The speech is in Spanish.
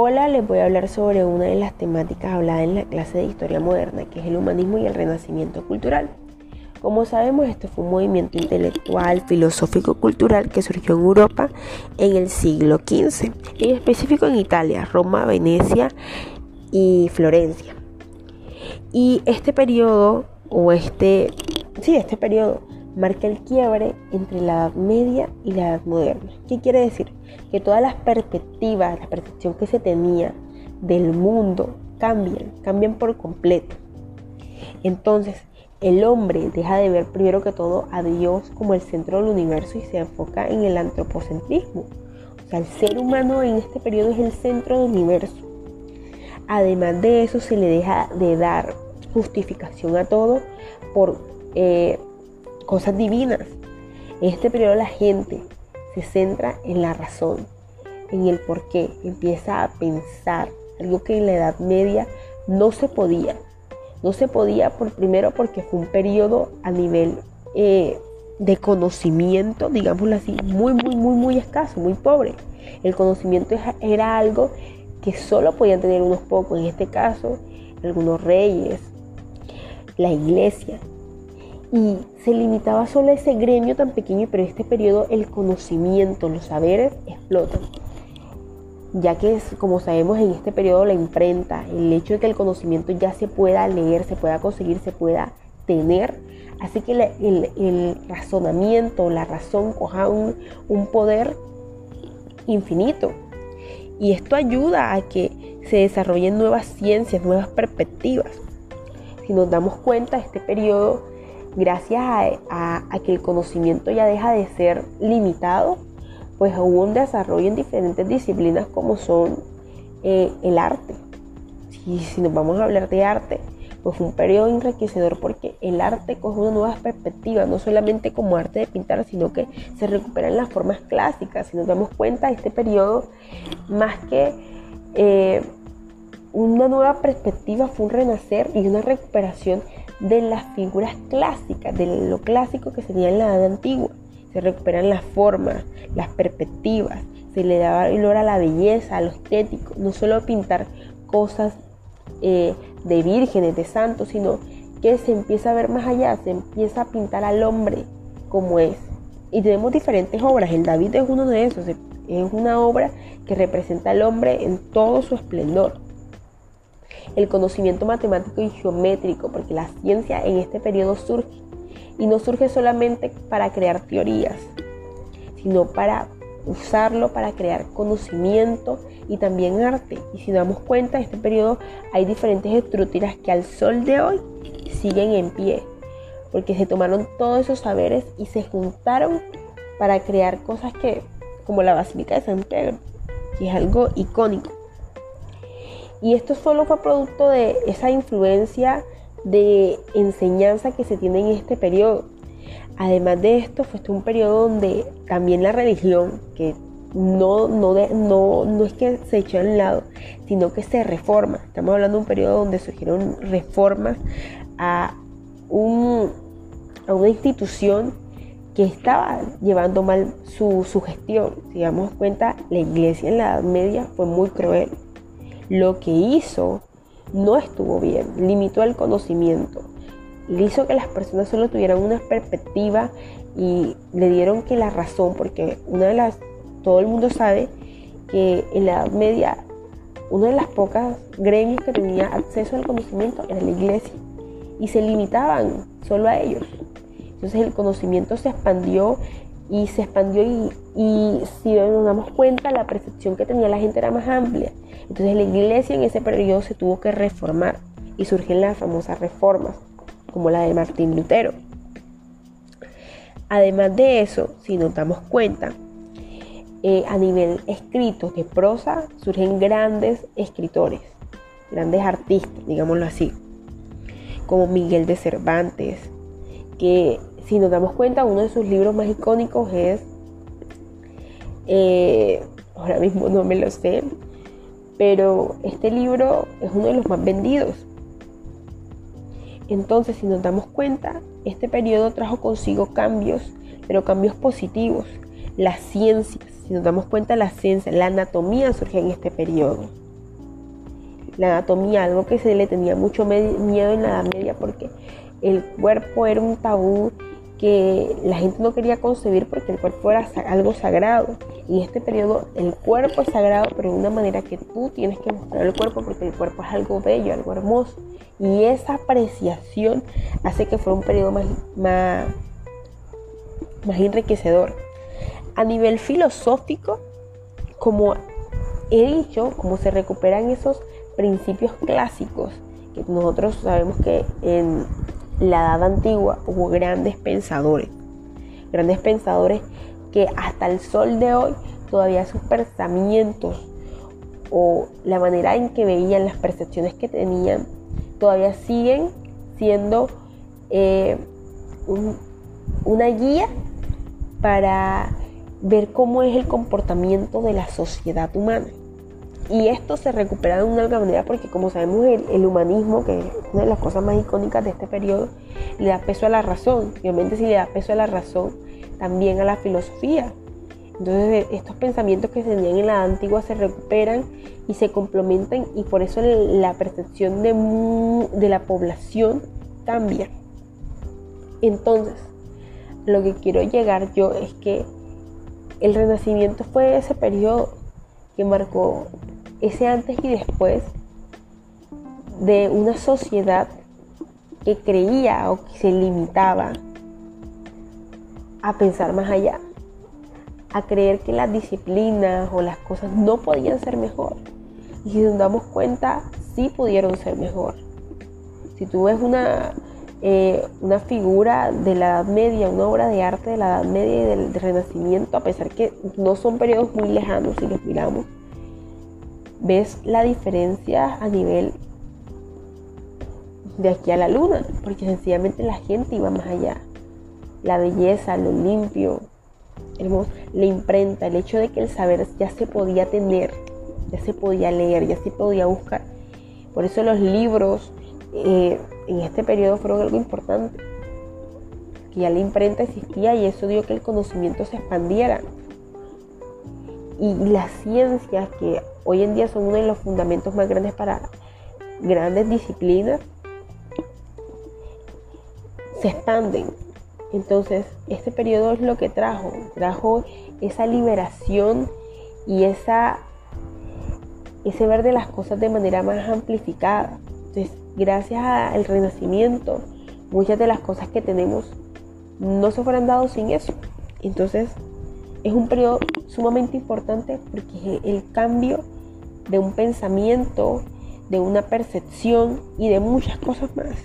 Hola, les voy a hablar sobre una de las temáticas habladas en la clase de historia moderna, que es el humanismo y el renacimiento cultural. Como sabemos, este fue un movimiento intelectual, filosófico, cultural que surgió en Europa en el siglo XV, en específico en Italia, Roma, Venecia y Florencia. Y este periodo, o este, sí, este periodo, marca el quiebre entre la Edad Media y la Edad Moderna. ¿Qué quiere decir? Que todas las perspectivas, la percepción que se tenía del mundo cambian, cambian por completo. Entonces, el hombre deja de ver primero que todo a Dios como el centro del universo y se enfoca en el antropocentrismo. O sea, el ser humano en este periodo es el centro del universo. Además de eso, se le deja de dar justificación a todo por eh, cosas divinas. En este periodo la gente se centra en la razón, en el por qué, empieza a pensar, algo que en la Edad Media no se podía. No se podía por primero porque fue un periodo a nivel eh, de conocimiento, digámoslo así, muy, muy, muy, muy escaso, muy pobre. El conocimiento era algo que solo podían tener unos pocos, en este caso algunos reyes, la iglesia y se limitaba solo a ese gremio tan pequeño, pero en este periodo el conocimiento, los saberes explotan. Ya que, como sabemos, en este periodo la imprenta, el hecho de que el conocimiento ya se pueda leer, se pueda conseguir, se pueda tener, hace que el, razonamiento, la razón coja un, un poder infinito. Y esto ayuda a que se desarrollen nuevas ciencias, nuevas perspectivas. Si nos damos cuenta, este periodo gracias a, que el conocimiento ya deja de ser limitado, pues hubo un desarrollo en diferentes disciplinas como son eh, el arte. Si, nos vamos a hablar de arte, pues fue un periodo enriquecedor porque el arte coge una nueva perspectiva, no solamente como arte de pintar, sino que se recuperan las formas clásicas. Si nos damos cuenta, este periodo, más que eh, una nueva perspectiva, fue un renacer y una recuperación de las figuras clásicas, de lo clásico que se tenía en la edad antigua. Se recuperan las formas, las perspectivas, se le daba valor a la belleza, a lo estético, no solo pintar cosas eh, de vírgenes, de santos, sino que se empieza a ver más allá, se empieza a pintar al hombre como es. Y tenemos diferentes obras, el David es uno de esos, es una obra que representa al hombre en todo su esplendor el conocimiento matemático y geométrico, porque la ciencia en este periodo surge y no surge solamente para crear teorías, sino para usarlo para crear conocimiento y también arte. Y si damos cuenta, en este periodo hay diferentes estructuras que al sol de hoy siguen en pie, porque se tomaron todos esos saberes y se juntaron para crear cosas que, como la Basílica de San Pedro, que es algo icónico. Y esto solo fue producto de esa influencia de enseñanza que se tiene en este periodo. Además de esto, fue este un periodo donde también la religión, que no, no, no, no es que se echó al lado, sino que se reforma. Estamos hablando de un periodo donde surgieron reformas a, un, a una institución que estaba llevando mal su, su gestión. Si damos cuenta, la iglesia en la Edad Media fue muy cruel lo que hizo no estuvo bien, limitó el conocimiento, hizo que las personas solo tuvieran una perspectiva y le dieron que la razón, porque una de las, todo el mundo sabe que en la Edad Media una de las pocas gremios que tenía acceso al conocimiento era la iglesia y se limitaban solo a ellos. Entonces el conocimiento se expandió y se expandió y, si nos damos cuenta la percepción que tenía la gente era más amplia. Entonces la iglesia en ese periodo se tuvo que reformar y surgen las famosas reformas, como la de Martín Lutero. Además de eso, si nos damos cuenta, eh, a nivel escrito de prosa surgen grandes escritores, grandes artistas, digámoslo así, como Miguel de Cervantes, que si nos damos cuenta, uno de sus libros más icónicos es, eh, ahora mismo no me lo sé, pero este libro es uno de los más vendidos. Entonces, si nos damos cuenta, este periodo trajo consigo cambios, pero cambios positivos. Las ciencias, si nos damos cuenta, la ciencia, la anatomía surge en este periodo. la anatomía, algo que se le tenía mucho miedo en la Edad Media porque el cuerpo era un tabú que la gente no quería concebir porque el cuerpo era algo sagrado. Y en este periodo el cuerpo es sagrado, pero de una manera que tú tienes que mostrar el cuerpo porque el cuerpo es algo bello, algo hermoso. Y esa apreciación hace que fuera un periodo más, más, más enriquecedor. A nivel filosófico, como he dicho, como se recuperan esos principios clásicos, que nosotros sabemos que en la edad antigua hubo grandes pensadores, grandes pensadores que hasta el sol de hoy todavía sus pensamientos o la manera en que veían las percepciones que tenían todavía siguen siendo eh, una guía para ver cómo es el comportamiento de la sociedad humana. Y esto se recupera de una manera porque como sabemos el, humanismo, que es una de las cosas más icónicas de este periodo, le da peso a la razón. Obviamente si le da peso a la razón, también a la filosofía. Entonces estos pensamientos que se tenían en la antigua se recuperan y se complementan y por eso la percepción de, de la población cambia. Entonces, lo que quiero llegar yo es que el renacimiento fue ese periodo que marcó ese antes y después de una sociedad que creía o que se limitaba a pensar más allá, a creer que las disciplinas o las cosas no podían ser mejor. Y si nos damos cuenta, sí pudieron ser mejor. Si tú ves una, eh, una figura de la Edad Media, una obra de arte de la Edad Media y del, Renacimiento, a pesar que no son periodos muy lejanos si los miramos, ves la diferencia a nivel de aquí a la luna, porque sencillamente la gente iba más allá. La belleza, lo limpio, la imprenta, el hecho de que el saber ya se podía tener, ya se podía leer, ya se podía buscar. Por eso los libros eh, en este periodo fueron algo importante, que ya la imprenta existía y eso dio que el conocimiento se expandiera. Y las ciencias que hoy en día son uno de los fundamentos más grandes para grandes disciplinas, se expanden. Entonces, este periodo es lo que trajo, trajo esa liberación y esa, ese ver de las cosas de manera más amplificada. Entonces, gracias al renacimiento, muchas de las cosas que tenemos no se fueran dado sin eso. Entonces, es un periodo sumamente importante porque el cambio de un pensamiento, de una percepción y de muchas cosas más.